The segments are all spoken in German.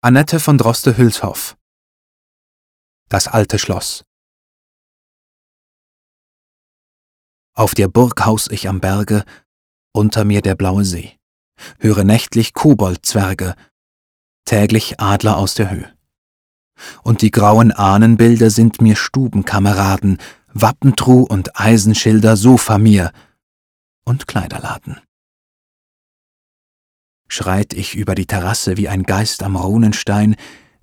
Annette von Droste-Hülshoff. Das alte Schloss. Auf der Burg haus ich am Berge, unter mir der blaue See, höre nächtlich Koboldzwerge, täglich Adler aus der Höhe. Und die grauen Ahnenbilder sind mir Stubenkameraden, Wappentruh und Eisenschilder Sofa mir und Kleiderladen schreit ich über die Terrasse wie ein Geist am Runenstein,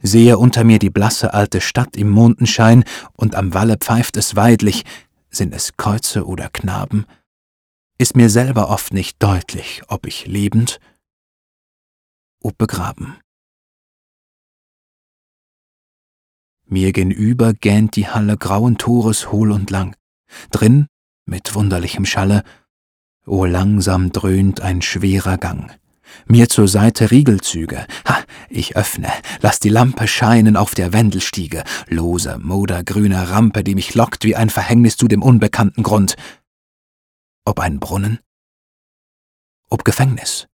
sehe unter mir die blasse alte Stadt im Mondenschein, und am Walle pfeift es weidlich, sind es Kreuze oder Knaben, ist mir selber oft nicht deutlich, ob ich lebend, ob begraben. Mir genüber gähnt die Halle grauen Tores hohl und lang, drin, mit wunderlichem Schalle, o langsam dröhnt ein schwerer Gang mir zur Seite Riegelzüge. Ha, ich öffne, lass die Lampe scheinen auf der Wendelstiege, lose, modergrüne Rampe, die mich lockt wie ein Verhängnis zu dem unbekannten Grund. Ob ein Brunnen? Ob Gefängnis?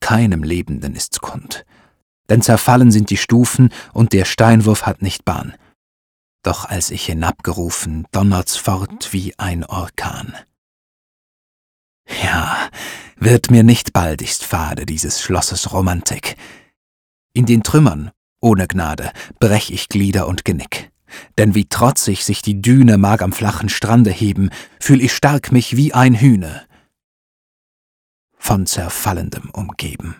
Keinem Lebenden ist's kund, denn zerfallen sind die Stufen und der Steinwurf hat nicht Bahn. Doch als ich hinabgerufen, donnert's fort wie ein Orkan. Ja, wird mir nicht baldigst fade dieses Schlosses Romantik. In den Trümmern, ohne Gnade, brech ich Glieder und Genick. Denn wie trotzig sich die Düne mag am flachen Strande heben, fühl ich stark mich wie ein Hühne, von Zerfallendem umgeben.